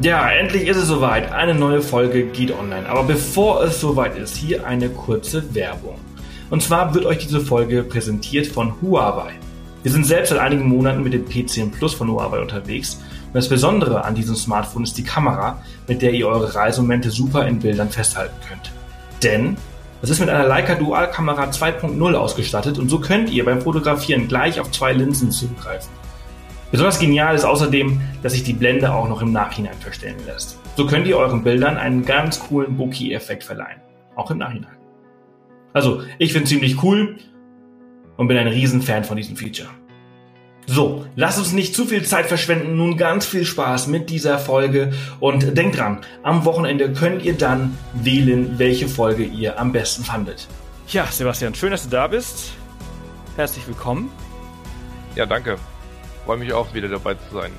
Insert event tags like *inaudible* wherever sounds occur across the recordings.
Ja, endlich ist es soweit. Eine neue Folge geht online. Aber bevor es soweit ist, hier eine kurze Werbung. Und zwar wird euch diese Folge präsentiert von Huawei. Wir sind selbst seit einigen Monaten mit dem P10 Plus von Huawei unterwegs. Und das Besondere an diesem Smartphone ist die Kamera, mit der ihr eure Reisemomente super in Bildern festhalten könnt. Denn es ist mit einer Leica Dual Kamera 2.0 ausgestattet und so könnt ihr beim Fotografieren gleich auf zwei Linsen zugreifen. Besonders genial ist außerdem, dass sich die Blende auch noch im Nachhinein verstellen lässt. So könnt ihr euren Bildern einen ganz coolen Bokeh-Effekt verleihen. Auch im Nachhinein. Also, ich finde ziemlich cool und bin ein Riesenfan von diesem Feature. So, lasst uns nicht zu viel Zeit verschwenden. Nun ganz viel Spaß mit dieser Folge und denkt dran, am Wochenende könnt ihr dann wählen, welche Folge ihr am besten fandet. Ja, Sebastian, schön, dass du da bist. Herzlich willkommen. Ja, danke freue mich auch wieder dabei zu sein.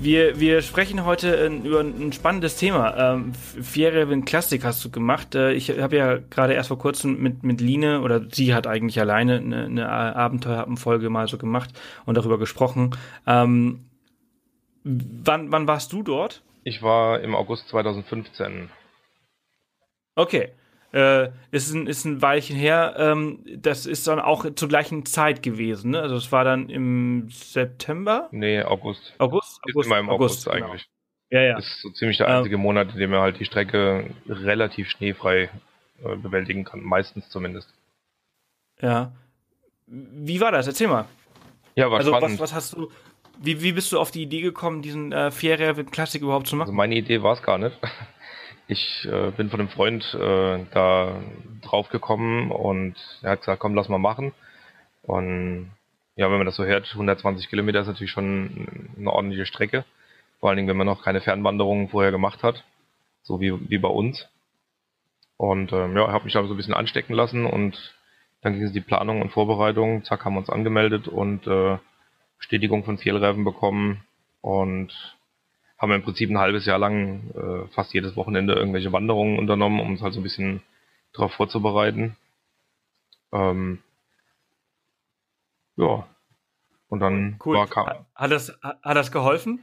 Wir, wir sprechen heute äh, über ein spannendes Thema. Ähm, Fjärreven Klassik hast du gemacht. Äh, ich habe ja gerade erst vor kurzem mit, mit Line, oder sie hat eigentlich alleine eine, eine Abenteuerfolge mal so gemacht und darüber gesprochen. Ähm, wann, wann warst du dort? Ich war im August 2015. Okay äh, ist, ein, ist ein Weilchen her. Ähm, das ist dann auch zur gleichen Zeit gewesen. Ne? Also es war dann im September? Nee, August. August? August ist immer im August, August genau. eigentlich. Ja, ja. Das ist so ziemlich der einzige ähm, Monat, in dem er halt die Strecke relativ schneefrei äh, bewältigen kann. Meistens zumindest. Ja. Wie war das? Erzähl mal. Ja, war also, spannend. Was, was hast du, wie, wie bist du auf die Idee gekommen, diesen äh, Fairrev Classic überhaupt zu machen? Also meine Idee war es gar nicht. Ich äh, bin von einem Freund äh, da drauf gekommen und er hat gesagt, komm, lass mal machen. Und ja, wenn man das so hört, 120 Kilometer ist natürlich schon eine ordentliche Strecke. Vor allen Dingen, wenn man noch keine Fernwanderungen vorher gemacht hat, so wie, wie bei uns. Und ähm, ja, habe mich da so ein bisschen anstecken lassen und dann ging es die Planung und Vorbereitung. Zack, haben wir uns angemeldet und äh, Bestätigung von Fehlreifen bekommen und haben wir im Prinzip ein halbes Jahr lang äh, fast jedes Wochenende irgendwelche Wanderungen unternommen, um uns halt so ein bisschen darauf vorzubereiten. Ähm, ja. Und dann cool. war kam, hat das hat das geholfen?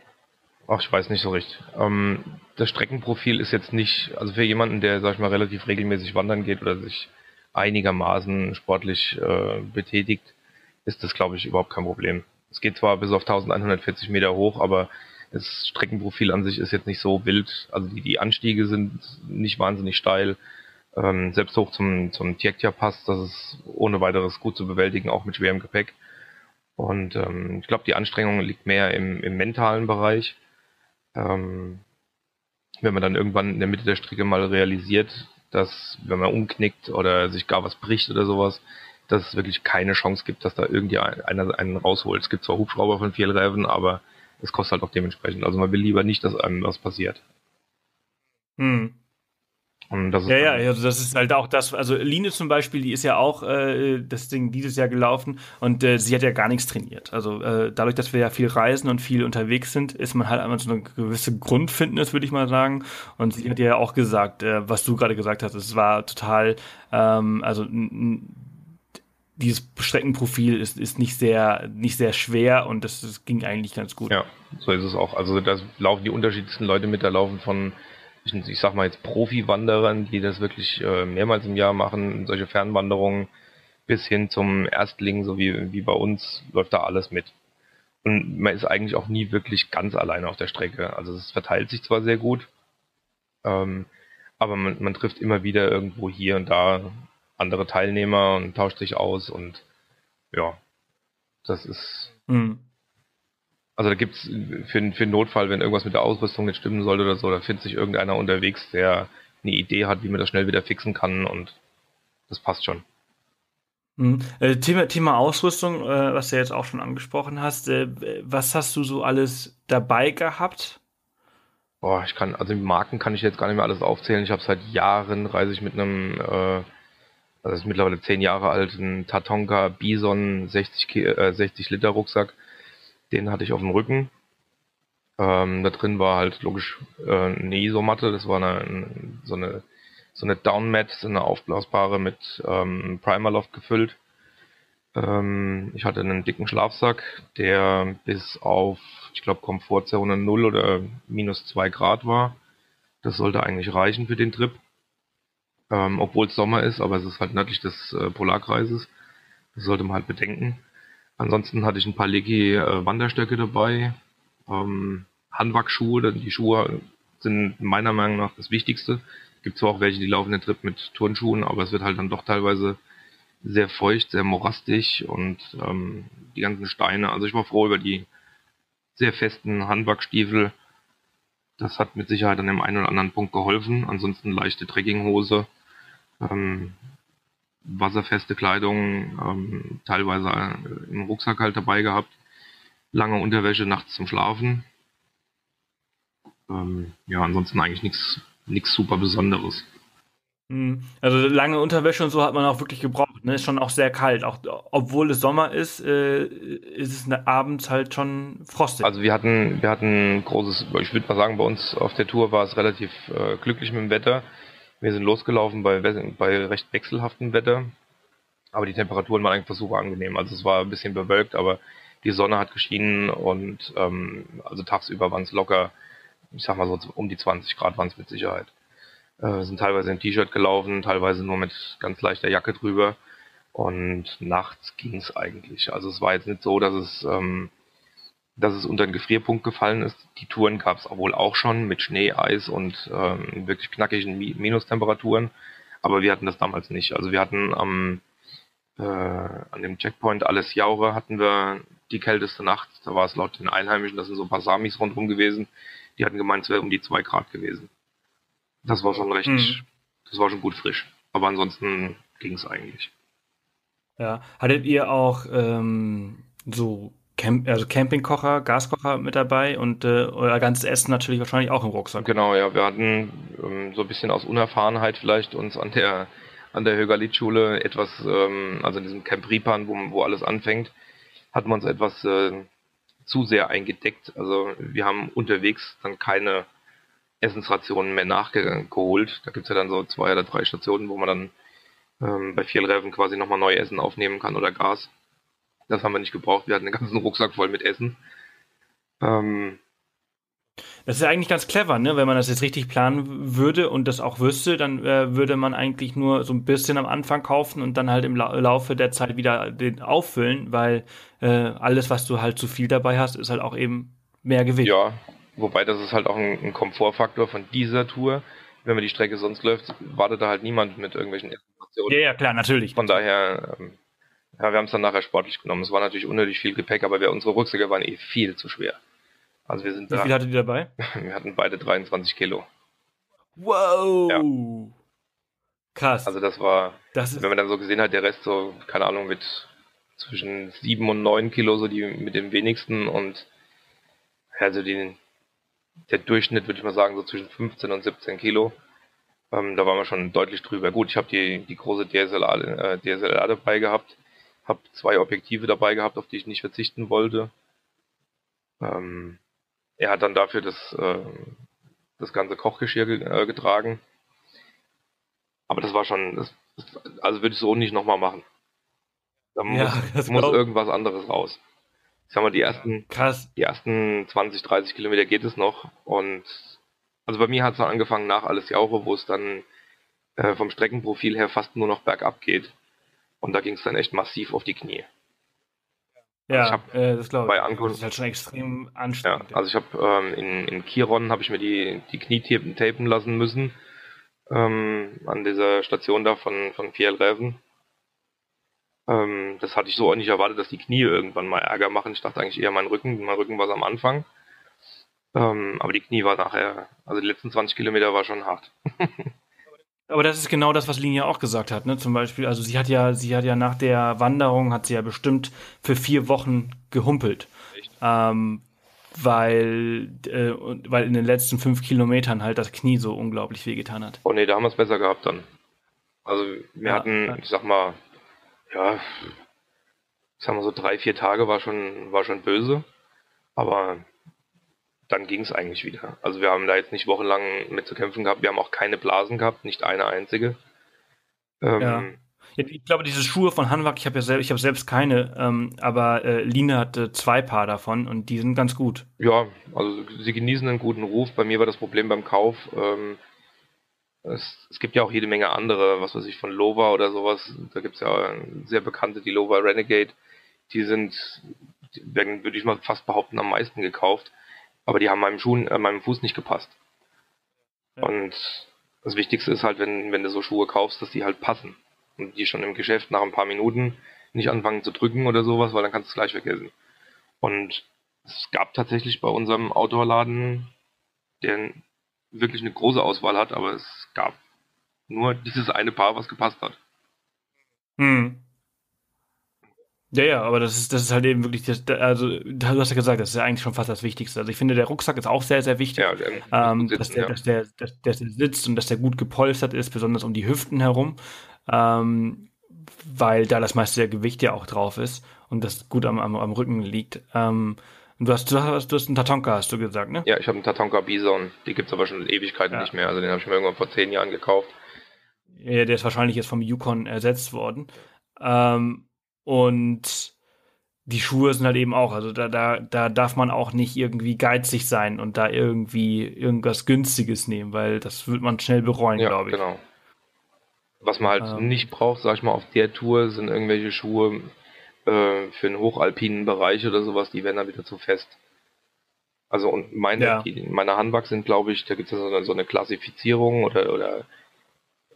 Ach, ich weiß nicht so richtig. Ähm, das Streckenprofil ist jetzt nicht, also für jemanden, der, sag ich mal, relativ regelmäßig wandern geht oder sich einigermaßen sportlich äh, betätigt, ist das, glaube ich, überhaupt kein Problem. Es geht zwar bis auf 1140 Meter hoch, aber das Streckenprofil an sich ist jetzt nicht so wild. Also die, die Anstiege sind nicht wahnsinnig steil. Ähm, selbst hoch zum, zum Tjektja-Pass, das ist ohne weiteres gut zu bewältigen, auch mit schwerem Gepäck. Und ähm, ich glaube, die Anstrengung liegt mehr im, im mentalen Bereich. Ähm, wenn man dann irgendwann in der Mitte der Strecke mal realisiert, dass wenn man umknickt oder sich gar was bricht oder sowas, dass es wirklich keine Chance gibt, dass da irgendjemand einen rausholt. Es gibt zwar Hubschrauber von Vielreifen, aber es kostet halt auch dementsprechend. Also man will lieber nicht, dass einem was passiert. Hm. Und das ist ja, ja, also das ist halt auch das, also Line zum Beispiel, die ist ja auch äh, das Ding dieses Jahr gelaufen und äh, sie hat ja gar nichts trainiert. Also äh, dadurch, dass wir ja viel reisen und viel unterwegs sind, ist man halt einfach so eine gewisse Grundfitness, würde ich mal sagen. Und sie hat ja auch gesagt, äh, was du gerade gesagt hast, es war total, ähm, also dieses Streckenprofil ist, ist nicht sehr, nicht sehr schwer und das, das ging eigentlich ganz gut. Ja, so ist es auch. Also da laufen die unterschiedlichsten Leute mit, da laufen von, ich, ich sag mal jetzt Profi-Wanderern, die das wirklich äh, mehrmals im Jahr machen, solche Fernwanderungen, bis hin zum Erstling, so wie, wie bei uns, läuft da alles mit. Und man ist eigentlich auch nie wirklich ganz alleine auf der Strecke. Also es verteilt sich zwar sehr gut, ähm, aber man, man trifft immer wieder irgendwo hier und da andere Teilnehmer und tauscht sich aus und ja, das ist. Mhm. Also da gibt's für, für einen Notfall, wenn irgendwas mit der Ausrüstung nicht stimmen sollte oder so, da findet sich irgendeiner unterwegs, der eine Idee hat, wie man das schnell wieder fixen kann und das passt schon. Mhm. Äh, Thema, Thema Ausrüstung, äh, was du jetzt auch schon angesprochen hast, äh, was hast du so alles dabei gehabt? Boah, ich kann, also Marken kann ich jetzt gar nicht mehr alles aufzählen. Ich habe seit Jahren, reise ich mit einem das ist mittlerweile zehn Jahre alt, ein Tatonka Bison 60, äh, 60 Liter Rucksack. Den hatte ich auf dem Rücken. Ähm, da drin war halt logisch äh, eine Isomatte, das war eine, so eine so eine Downmat, so eine aufblasbare mit ähm, Primerloft gefüllt. Ähm, ich hatte einen dicken Schlafsack, der bis auf, ich glaube, Komfortzone 0 oder minus 2 Grad war. Das sollte eigentlich reichen für den Trip. Ähm, Obwohl es Sommer ist, aber es ist halt nördlich des äh, Polarkreises. Das sollte man halt bedenken. Ansonsten hatte ich ein paar Legi äh, Wanderstöcke dabei, ähm, Handwackschuhe, die Schuhe sind meiner Meinung nach das Wichtigste. Gibt zwar auch welche, die laufen den Trip mit Turnschuhen, aber es wird halt dann doch teilweise sehr feucht, sehr morastig und ähm, die ganzen Steine. Also ich war froh über die sehr festen Handwackstiefel. Das hat mit Sicherheit an dem einen oder anderen Punkt geholfen. Ansonsten leichte Trekkinghose, ähm, wasserfeste Kleidung, ähm, teilweise im Rucksack halt dabei gehabt, lange Unterwäsche nachts zum Schlafen. Ähm, ja, ansonsten eigentlich nichts nichts super Besonderes. Hm. Also lange Unterwäsche und so hat man auch wirklich gebraucht. Ne? Ist schon auch sehr kalt. Auch obwohl es Sommer ist, äh, ist es abends halt schon frostig. Also wir hatten, wir hatten großes, ich würde mal sagen, bei uns auf der Tour war es relativ äh, glücklich mit dem Wetter. Wir sind losgelaufen bei, bei recht wechselhaftem Wetter. Aber die Temperaturen waren einfach super angenehm. Also es war ein bisschen bewölkt, aber die Sonne hat geschienen und ähm, also tagsüber waren es locker, ich sag mal so um die 20 Grad waren es mit Sicherheit. Äh, sind teilweise im T-Shirt gelaufen, teilweise nur mit ganz leichter Jacke drüber. Und nachts ging es eigentlich. Also es war jetzt nicht so, dass es, ähm, dass es unter den Gefrierpunkt gefallen ist. Die Touren gab es wohl auch schon mit Schnee, Eis und ähm, wirklich knackigen Minustemperaturen. Aber wir hatten das damals nicht. Also wir hatten am äh, an dem Checkpoint alles Jaure hatten wir die kälteste Nacht. Da war es laut den Einheimischen, das sind so ein paar Samis rundherum gewesen. Die hatten gemeint, es wäre um die zwei Grad gewesen. Das war schon recht, mhm. das war schon gut frisch. Aber ansonsten ging es eigentlich. Ja. Hattet ihr auch ähm, so Camp also Campingkocher, Gaskocher mit dabei und äh, euer ganzes Essen natürlich wahrscheinlich auch im Rucksack? Genau, ja. Wir hatten ähm, so ein bisschen aus Unerfahrenheit vielleicht uns an der an der Högerlied-Schule etwas, ähm, also in diesem Camp Ripan, wo, wo alles anfängt, hatten wir uns etwas äh, zu sehr eingedeckt. Also wir haben unterwegs dann keine Essensrationen mehr nachgeholt. Da gibt's ja dann so zwei oder drei Stationen, wo man dann ähm, bei Vielreven quasi nochmal neu Essen aufnehmen kann oder Gas. Das haben wir nicht gebraucht. Wir hatten einen ganzen Rucksack voll mit Essen. Ähm, das ist ja eigentlich ganz clever, ne? Wenn man das jetzt richtig planen würde und das auch wüsste, dann äh, würde man eigentlich nur so ein bisschen am Anfang kaufen und dann halt im La Laufe der Zeit wieder den auffüllen, weil äh, alles, was du halt zu viel dabei hast, ist halt auch eben mehr Gewicht. Ja, Wobei das ist halt auch ein, ein Komfortfaktor von dieser Tour. Wenn man die Strecke sonst läuft, wartet da halt niemand mit irgendwelchen Informationen. Ja, ja, klar, natürlich. Von daher, ähm, ja, wir haben es dann nachher sportlich genommen. Es war natürlich unnötig viel Gepäck, aber wir, unsere Rucksäcke waren eh viel zu schwer. Also wir sind Wie da, viel hattet ihr dabei? *laughs* Wir hatten beide 23 Kilo. Wow! Ja. Krass. Also das war, das wenn man dann so gesehen hat, der Rest so, keine Ahnung, mit zwischen 7 und 9 Kilo, so die mit dem wenigsten und also den, der Durchschnitt, würde ich mal sagen, so zwischen 15 und 17 Kilo. Ähm, da waren wir schon deutlich drüber. Gut, ich habe die, die große DSLR, äh, DSLR dabei gehabt, habe zwei Objektive dabei gehabt, auf die ich nicht verzichten wollte. Ähm, er hat dann dafür das, äh, das ganze Kochgeschirr ge äh, getragen. Aber das war schon, das, also würde ich so nicht nochmal machen. Da ja, muss, muss irgendwas anderes raus ich sag mal, die ersten, Krass. die ersten 20, 30 Kilometer geht es noch. Und also bei mir hat es dann angefangen nach alles Jauche, wo es dann äh, vom Streckenprofil her fast nur noch bergab geht. Und da ging es dann echt massiv auf die Knie. Ja, also hab äh, das glaube ich. das ist halt schon extrem anstrengend. Ja, also ich habe ähm, in, in Chiron habe ich mir die, die Knie tapen lassen müssen. Ähm, an dieser Station da von, von Fjellräven. Ähm, das hatte ich so auch nicht erwartet, dass die Knie irgendwann mal Ärger machen. Ich dachte eigentlich eher mein Rücken. Mein Rücken war es am Anfang. Ähm, aber die Knie war nachher, also die letzten 20 Kilometer war schon hart. *laughs* aber das ist genau das, was Linia auch gesagt hat, ne? Zum Beispiel, also sie hat ja, sie hat ja nach der Wanderung hat sie ja bestimmt für vier Wochen gehumpelt. Ähm, weil, äh, weil in den letzten fünf Kilometern halt das Knie so unglaublich wehgetan hat. Oh nee, da haben wir es besser gehabt dann. Also wir ja, hatten, ich sag mal, ja, sagen wir so drei, vier Tage war schon, war schon böse. Aber dann ging es eigentlich wieder. Also wir haben da jetzt nicht wochenlang mit zu kämpfen gehabt. Wir haben auch keine Blasen gehabt, nicht eine einzige. Ähm, ja. Ich glaube, diese Schuhe von Hanwag, ich habe ja selbst, ich habe selbst keine, ähm, aber äh, Line hatte zwei Paar davon und die sind ganz gut. Ja, also sie genießen einen guten Ruf. Bei mir war das Problem beim Kauf. Ähm, es, es, gibt ja auch jede Menge andere, was weiß ich, von Lova oder sowas. Da gibt es ja sehr bekannte, die Lova Renegade. Die sind, die werden, würde ich mal fast behaupten, am meisten gekauft. Aber die haben meinem Schuh, äh, meinem Fuß nicht gepasst. Ja. Und das Wichtigste ist halt, wenn, wenn du so Schuhe kaufst, dass die halt passen. Und die schon im Geschäft nach ein paar Minuten nicht anfangen zu drücken oder sowas, weil dann kannst du es gleich vergessen. Und es gab tatsächlich bei unserem Outdoor-Laden, der wirklich eine große Auswahl hat, aber es gab nur dieses eine Paar, was gepasst hat. Hm. Ja, ja, aber das ist, das ist halt eben wirklich, das, also du hast ja gesagt, das ist ja eigentlich schon fast das Wichtigste. Also ich finde, der Rucksack ist auch sehr, sehr wichtig, ja, der, ähm, sitzen, dass, der, ja. dass, der, dass, dass der sitzt und dass der gut gepolstert ist, besonders um die Hüften herum, ähm, weil da das meiste der Gewicht ja auch drauf ist und das gut am, am, am Rücken liegt. Ähm, du hast, du hast, du hast einen Tatonka, hast du gesagt, ne? Ja, ich habe einen Tatonka Bison. Die gibt's aber schon in Ewigkeiten ja. nicht mehr. Also den habe ich mir irgendwann vor zehn Jahren gekauft. Ja, der ist wahrscheinlich jetzt vom Yukon ersetzt worden. Ähm, und die Schuhe sind halt eben auch, also da, da, da darf man auch nicht irgendwie geizig sein und da irgendwie irgendwas Günstiges nehmen, weil das wird man schnell bereuen, ja, glaube ich. Genau. Was man halt ähm. nicht braucht, sag ich mal, auf der Tour sind irgendwelche Schuhe äh, für einen hochalpinen Bereich oder sowas, die werden dann wieder zu fest. Also und meine, ja. die, meine Handbags sind, glaube ich, da gibt es ja so eine, so eine Klassifizierung oder, oder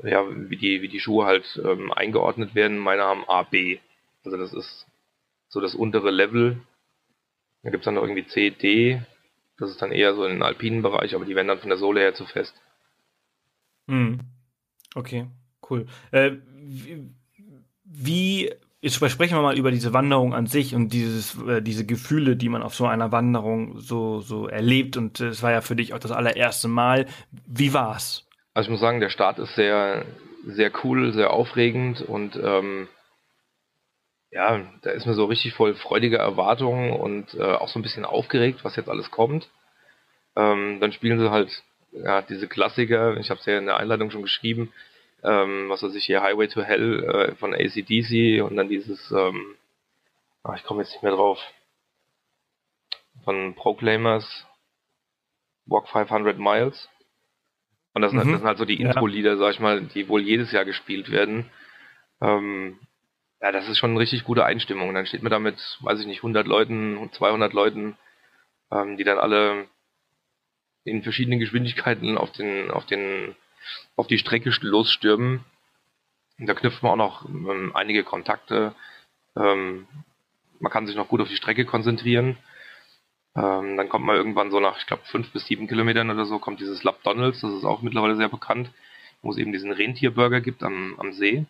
ja, wie die, wie die Schuhe halt ähm, eingeordnet werden. Meine haben A, B. Also das ist so das untere Level. Da gibt es dann noch irgendwie C, D. Das ist dann eher so in den alpinen Bereich, aber die werden dann von der Sohle her zu fest. Hm. Okay, cool. Äh, wie, wie, jetzt sprechen wir mal über diese Wanderung an sich und dieses, äh, diese Gefühle, die man auf so einer Wanderung so, so erlebt. Und es war ja für dich auch das allererste Mal. Wie war's? Also ich muss sagen, der Start ist sehr, sehr cool, sehr aufregend und ähm, ja, da ist man so richtig voll freudiger Erwartungen und äh, auch so ein bisschen aufgeregt, was jetzt alles kommt. Ähm, dann spielen sie halt ja, diese Klassiker, ich habe es ja in der Einleitung schon geschrieben, ähm, was weiß ich hier, Highway to Hell äh, von ACDC und dann dieses, ähm, ach, ich komme jetzt nicht mehr drauf, von Proclaimers, Walk 500 Miles. Und das, mhm. das sind halt so die Intro-Lieder, sag ich mal, die wohl jedes Jahr gespielt werden. Ähm, ja, das ist schon eine richtig gute Einstimmung. Und dann steht man da mit, weiß ich nicht, 100 Leuten, 200 Leuten, ähm, die dann alle in verschiedenen Geschwindigkeiten auf den, auf den, auf die Strecke losstürmen. Und da knüpft man auch noch ähm, einige Kontakte. Ähm, man kann sich noch gut auf die Strecke konzentrieren. Ähm, dann kommt man irgendwann so nach, ich glaube, fünf bis sieben Kilometern oder so, kommt dieses Lab Donalds, das ist auch mittlerweile sehr bekannt, wo es eben diesen Rentierburger gibt am, am See.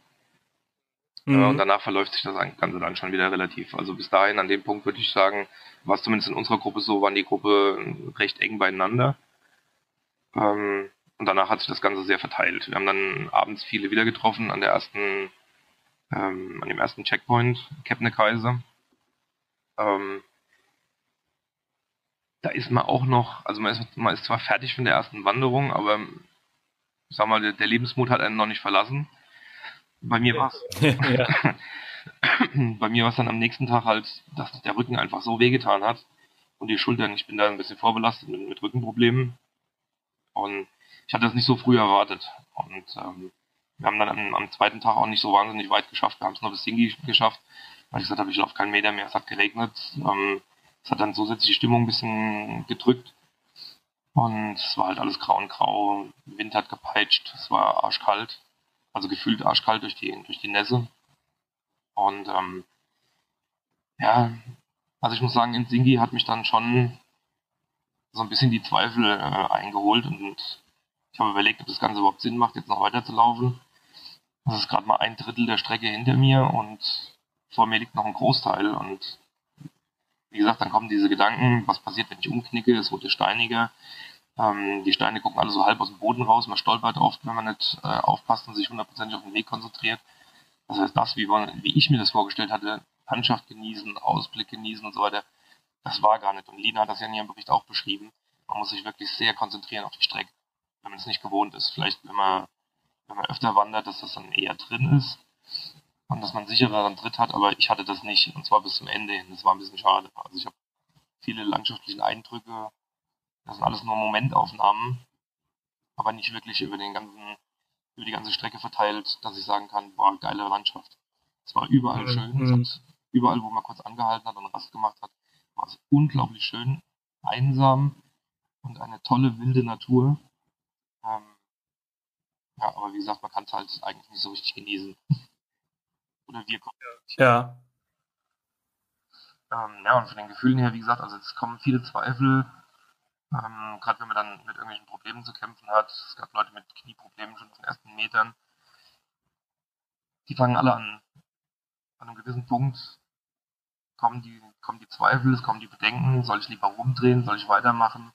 Mhm. und danach verläuft sich das Ganze dann schon wieder relativ. Also bis dahin, an dem Punkt würde ich sagen, war es zumindest in unserer Gruppe so, waren die Gruppe recht eng beieinander. Ähm, und danach hat sich das Ganze sehr verteilt. Wir haben dann abends viele wieder getroffen an der ersten, ähm, an dem ersten Checkpoint, Kebnekaise. Ähm, da ist man auch noch, also man ist, man ist zwar fertig von der ersten Wanderung, aber sag mal, der, der Lebensmut hat einen noch nicht verlassen. Bei mir war es. *laughs* bei mir war es dann am nächsten Tag halt, dass der Rücken einfach so wehgetan hat und die Schultern. Ich bin da ein bisschen vorbelastet mit, mit Rückenproblemen. Und ich hatte das nicht so früh erwartet. Und ähm, wir haben dann am, am, zweiten Tag auch nicht so wahnsinnig weit geschafft. Wir haben es nur bis Singi geschafft, weil ich gesagt habe, ich laufe keinen Meter mehr. Es hat geregnet. Ähm, es hat dann zusätzlich die Stimmung ein bisschen gedrückt. Und es war halt alles grau und grau. Wind hat gepeitscht. Es war arschkalt. Also gefühlt arschkalt durch die, durch die Nässe. Und ähm, ja, also ich muss sagen, in Singi hat mich dann schon so ein bisschen die Zweifel äh, eingeholt und ich habe überlegt, ob das Ganze überhaupt Sinn macht, jetzt noch weiter zu laufen. Das ist gerade mal ein Drittel der Strecke hinter mir und vor mir liegt noch ein Großteil und wie gesagt, dann kommen diese Gedanken, was passiert, wenn ich umknicke, es wurde steiniger, ähm, die Steine gucken alle so halb aus dem Boden raus. Man stolpert oft, wenn man nicht äh, aufpasst und sich hundertprozentig auf den Weg konzentriert. Das heißt, das, wie, man, wie ich mir das vorgestellt hatte, Landschaft genießen, Ausblick genießen und so weiter, das war gar nicht. Und Lina hat das ja in ihrem Bericht auch beschrieben. Man muss sich wirklich sehr konzentrieren auf die Strecke, wenn man es nicht gewohnt ist. Vielleicht, wenn man, wenn man öfter wandert, dass das dann eher drin ist. und dass man einen sichereren Tritt hat, aber ich hatte das nicht und zwar bis zum Ende hin. Das war ein bisschen schade. Also ich habe viele landschaftliche Eindrücke, das sind alles nur Momentaufnahmen, aber nicht wirklich über den ganzen, über die ganze Strecke verteilt, dass ich sagen kann, boah, geile Landschaft. Es war überall mhm. schön. Es hat, überall, wo man kurz angehalten hat und Rast gemacht hat, war es unglaublich schön, einsam und eine tolle wilde Natur. Ähm, ja, aber wie gesagt, man kann es halt eigentlich nicht so richtig genießen. *laughs* Oder wir kommen. Ja. Ähm, ja, und von den Gefühlen her, wie gesagt, also es kommen viele Zweifel, ähm, gerade wenn man dann mit irgendwelchen Problemen zu kämpfen hat. Es gab Leute mit Knieproblemen schon auf den ersten Metern. Die fangen alle an, an einem gewissen Punkt kommen die, kommen die Zweifel, es kommen die Bedenken, soll ich lieber rumdrehen, soll ich weitermachen.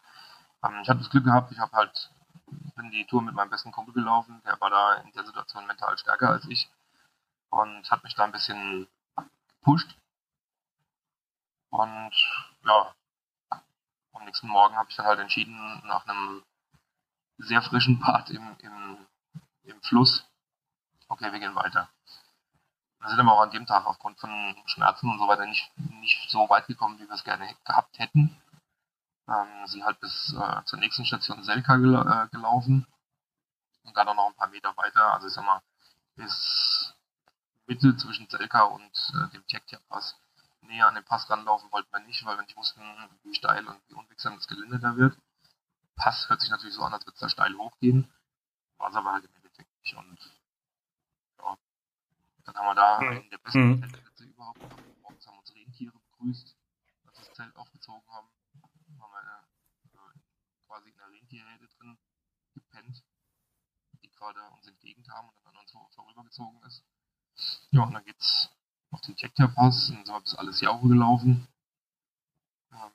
Ähm, ich hatte das Glück gehabt, ich habe halt, bin die Tour mit meinem besten Kumpel gelaufen, der war da in der Situation mental stärker als ich und hat mich da ein bisschen gepusht. Und ja, am nächsten Morgen habe ich dann halt entschieden, nach einem sehr frischen Part im, im, im Fluss, okay, wir gehen weiter. Wir sind aber auch an dem Tag aufgrund von Schmerzen und so weiter nicht, nicht so weit gekommen, wie wir es gerne gehabt hätten. Ähm, sind halt bis äh, zur nächsten Station Selka gel äh, gelaufen und dann auch noch ein paar Meter weiter. Also ich sag mal, bis Mitte zwischen Selka und äh, dem Tjektia-Pass. Näher an den Pass ranlaufen wollten wir nicht, weil wir nicht wussten, wie steil und wie unwegsam das Gelände da wird. Pass hört sich natürlich so an, als würde es da steil hochgehen. War es aber halt im Endeffekt nicht. Und ja, dann haben wir da mhm. in der besten mhm. Zeltplätze überhaupt Morgens haben uns Rentiere begrüßt, als wir das Zelt aufgezogen haben. Haben wir äh, quasi in einer Rentierherde drin gepennt, die gerade uns entgegenkamen und dann an uns vorübergezogen ist. Ja, und dann geht's auf den Jekta-Pass und so ist alles Jauche gelaufen. Ähm,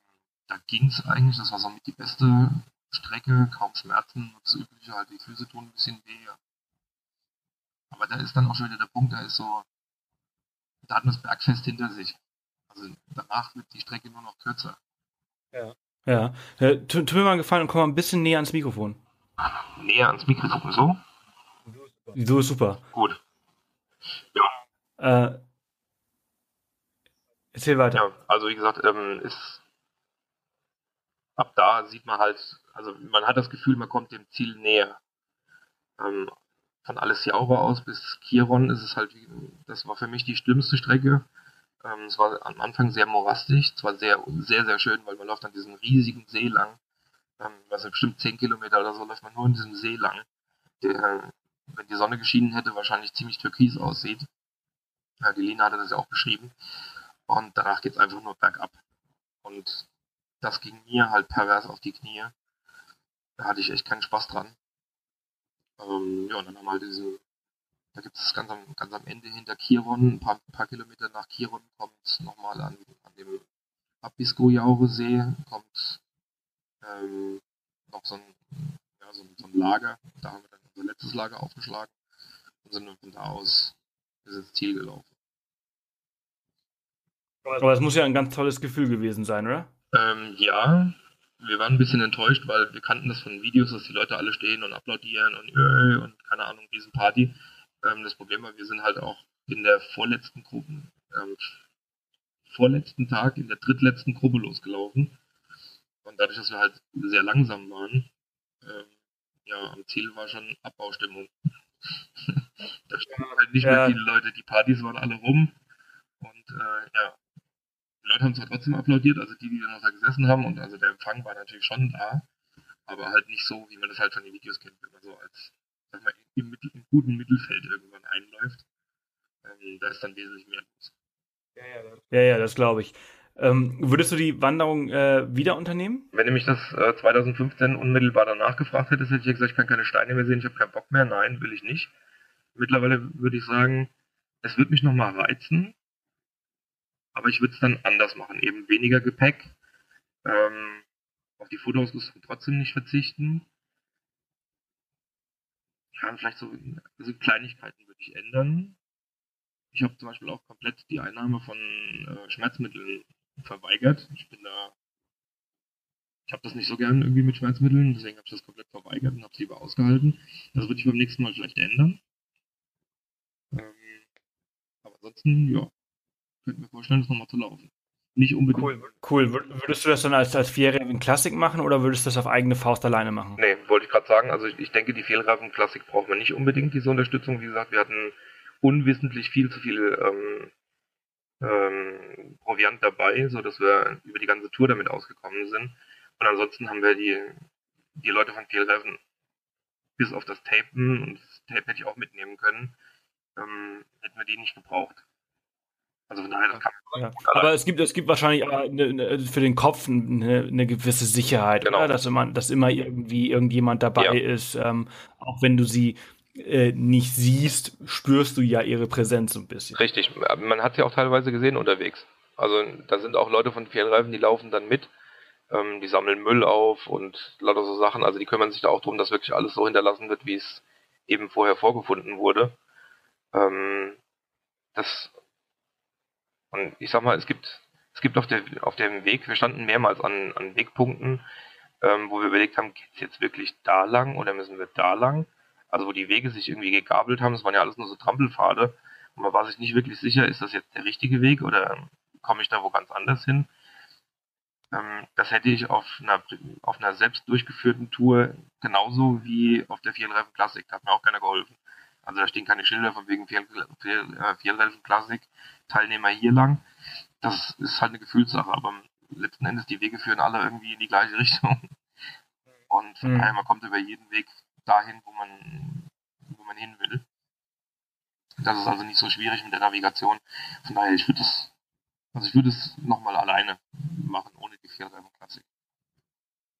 da ging's eigentlich, das war so mit die beste Strecke, kaum Schmerzen, das übliche halt, die Füße tun ein bisschen weh, aber da ist dann auch schon wieder der Punkt, da ist so, da hat man das Bergfest hinter sich. Also danach wird die Strecke nur noch kürzer. Ja. Ja. Äh, tu, tu mir mal einen Gefallen und komm mal ein bisschen näher ans Mikrofon. Näher ans Mikrofon, so? So ist super. Gut. Ja. Äh, erzähl weiter. Ja, also wie gesagt, ähm, ist ab da sieht man halt, also man hat das Gefühl, man kommt dem Ziel näher. Ähm, von Alessiaura aus bis Chiron ist es halt, das war für mich die schlimmste Strecke. Ähm, es war am Anfang sehr morastig, es war sehr, sehr, sehr schön, weil man läuft an diesem riesigen See lang. Ähm, also bestimmt 10 Kilometer oder so läuft man nur in diesem See lang, der, wenn die Sonne geschienen hätte, wahrscheinlich ziemlich türkis aussieht. Ja, die Lina hatte das ja auch beschrieben. Und danach geht es einfach nur bergab. Und das ging mir halt pervers auf die Knie. Da hatte ich echt keinen Spaß dran. Ähm, ja, und dann haben wir halt diese, da gibt es ganz am, ganz am Ende hinter Kiron, ein paar, ein paar Kilometer nach Kiron kommt nochmal an, an dem Abisko-Jaure-See, kommt ähm, noch so ein, ja, so, so, ein Lager. Da haben wir dann unser letztes Lager aufgeschlagen und sind dann von da aus bis ins Ziel gelaufen. Aber es muss ja ein ganz tolles Gefühl gewesen sein, oder? Ähm, ja, wir waren ein bisschen enttäuscht, weil wir kannten das von Videos, dass die Leute alle stehen und applaudieren und äh, und keine Ahnung, Riesenparty. Ähm, das Problem war, wir sind halt auch in der vorletzten Gruppe, ähm, vorletzten Tag in der drittletzten Gruppe losgelaufen. Und dadurch, dass wir halt sehr langsam waren, ähm, ja, am Ziel war schon Abbaustimmung. *laughs* da standen halt nicht ja. mehr viele Leute, die Partys waren alle rum. Und äh, ja, die Leute haben zwar trotzdem applaudiert, also die, die dann noch da gesessen haben, und also der Empfang war natürlich schon da, aber halt nicht so, wie man das halt von den Videos kennt, wenn man so als, sag mal, im, Mittel, im guten Mittelfeld irgendwann einläuft. Ähm, da ist dann wesentlich mehr los. Ja, ja, das, ja, ja, das glaube ich. Ähm, würdest du die Wanderung äh, wieder unternehmen? Wenn du mich das äh, 2015 unmittelbar danach gefragt hättest, hätte ich gesagt, ich kann keine Steine mehr sehen, ich habe keinen Bock mehr. Nein, will ich nicht. Mittlerweile würde ich sagen, es wird mich nochmal reizen, aber ich würde es dann anders machen. Eben weniger Gepäck, ähm, auf die Fotoausrüstung trotzdem nicht verzichten. Ja, vielleicht so also Kleinigkeiten würde ich ändern. Ich habe zum Beispiel auch komplett die Einnahme von äh, Schmerzmitteln verweigert. Ich bin da, ich habe das nicht so gern irgendwie mit Schmerzmitteln, deswegen habe ich das komplett verweigert und habe es lieber ausgehalten. Das würde ich beim nächsten Mal vielleicht ändern. Ähm, ansonsten, ja, könnte mir vorstellen, das nochmal zu laufen. Nicht unbedingt. Cool, cool. Würdest du das dann als, als Vierreifen Classic machen oder würdest du das auf eigene Faust alleine machen? Nee, wollte ich gerade sagen. Also ich, ich denke, die Vierreifen Classic brauchen wir nicht unbedingt, diese Unterstützung. Wie gesagt, wir hatten unwissentlich viel zu viel ähm, ähm, Proviant dabei, so dass wir über die ganze Tour damit ausgekommen sind. Und ansonsten haben wir die, die Leute von Vierreifen bis auf das Tapen, und das Tape hätte ich auch mitnehmen können, ähm, hätten wir die nicht gebraucht. Also daher, das kann man ja. Aber es gibt, es gibt wahrscheinlich eine, eine, für den Kopf eine, eine gewisse Sicherheit, genau. Dass immer, dass immer irgendwie irgendjemand dabei ja. ist. Ähm, auch wenn du sie äh, nicht siehst, spürst du ja ihre Präsenz so ein bisschen. Richtig. Man hat sie auch teilweise gesehen unterwegs. Also da sind auch Leute von Fernreifen, die laufen dann mit. Ähm, die sammeln Müll auf und lauter so Sachen. Also die kümmern sich da auch darum, dass wirklich alles so hinterlassen wird, wie es eben vorher vorgefunden wurde. Ähm, das und ich sag mal, es gibt, es gibt auf, der, auf dem Weg, wir standen mehrmals an, an Wegpunkten, ähm, wo wir überlegt haben, geht's jetzt wirklich da lang oder müssen wir da lang? Also wo die Wege sich irgendwie gegabelt haben, es waren ja alles nur so Trampelpfade. Und man war sich nicht wirklich sicher, ist das jetzt der richtige Weg oder komme ich da wo ganz anders hin? Ähm, das hätte ich auf einer, auf einer selbst durchgeführten Tour genauso wie auf der Vierreifen Classic. Da hat mir auch keiner geholfen. Also da stehen keine Schilder von wegen Vierreifen Classic, Teilnehmer hier lang. Das ist halt eine Gefühlssache, aber letzten Endes die Wege führen alle irgendwie in die gleiche *laughs* Richtung. Und von mhm. daher, man kommt über jeden Weg dahin, wo man, wo man hin will. Das ist also nicht so schwierig mit der Navigation. Von daher, ich würde es, also ich würde es nochmal alleine machen, ohne die Vierreifen Classic.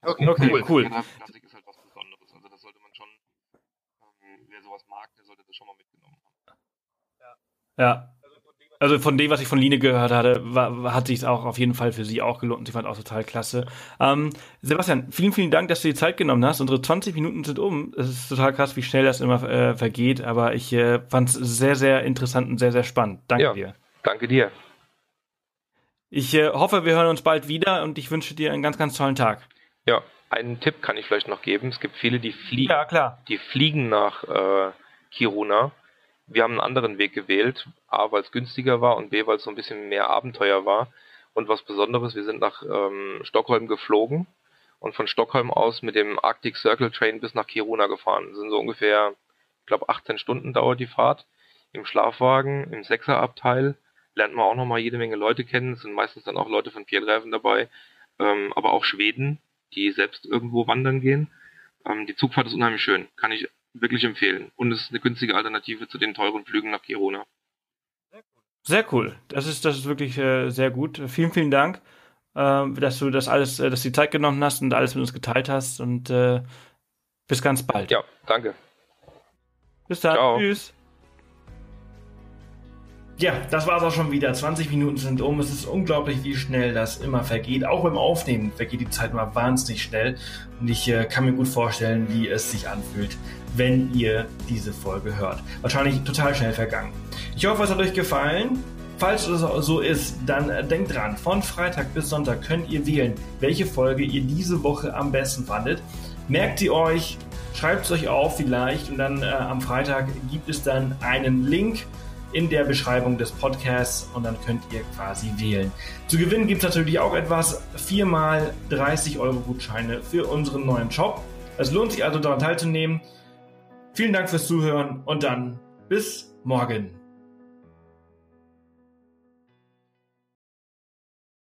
Okay, okay, cool. cool. Classic ist halt was Besonderes. Also das sollte man schon wer sowas mag, der sollte das schon mal mitgenommen haben. Ja. ja. Also von dem, was ich von Line gehört hatte, war, hat sich auch auf jeden Fall für sie auch gelohnt. Sie fand auch total klasse. Ähm, Sebastian, vielen, vielen Dank, dass du die Zeit genommen hast. Unsere 20 Minuten sind um. Es ist total krass, wie schnell das immer äh, vergeht. Aber ich äh, fand es sehr, sehr interessant und sehr, sehr spannend. Danke ja, dir. Danke dir. Ich äh, hoffe, wir hören uns bald wieder und ich wünsche dir einen ganz, ganz tollen Tag. Ja, einen Tipp kann ich vielleicht noch geben. Es gibt viele, die fliegen, ja. Die fliegen nach äh, Kiruna. Wir haben einen anderen Weg gewählt. A, weil es günstiger war und B, weil es so ein bisschen mehr Abenteuer war. Und was Besonderes, wir sind nach ähm, Stockholm geflogen und von Stockholm aus mit dem Arctic Circle Train bis nach Kiruna gefahren. Das sind so ungefähr, ich glaube, 18 Stunden dauert die Fahrt. Im Schlafwagen, im Sechserabteil lernt man auch nochmal jede Menge Leute kennen. Es sind meistens dann auch Leute von Viertreifen dabei, ähm, aber auch Schweden, die selbst irgendwo wandern gehen. Ähm, die Zugfahrt ist unheimlich schön, kann ich wirklich empfehlen. Und es ist eine günstige Alternative zu den teuren Flügen nach Kiruna. Sehr cool. Das ist, das ist wirklich äh, sehr gut. Vielen, vielen Dank, äh, dass du das alles, äh, dass du die Zeit genommen hast und alles mit uns geteilt hast und äh, bis ganz bald. Ja, danke. Bis dann. Ciao. Tschüss. Ja, das war's auch schon wieder. 20 Minuten sind um. Es ist unglaublich, wie schnell das immer vergeht. Auch beim Aufnehmen vergeht die Zeit immer wahnsinnig schnell. Und ich äh, kann mir gut vorstellen, wie es sich anfühlt, wenn ihr diese Folge hört. Wahrscheinlich total schnell vergangen. Ich hoffe, es hat euch gefallen. Falls es so ist, dann äh, denkt dran, von Freitag bis Sonntag könnt ihr wählen, welche Folge ihr diese Woche am besten fandet. Merkt sie euch, schreibt es euch auf vielleicht und dann äh, am Freitag gibt es dann einen Link in der Beschreibung des Podcasts und dann könnt ihr quasi wählen. Zu gewinnen gibt es natürlich auch etwas, viermal 30 Euro Gutscheine für unseren neuen Shop. Es lohnt sich also daran teilzunehmen. Vielen Dank fürs Zuhören und dann bis morgen.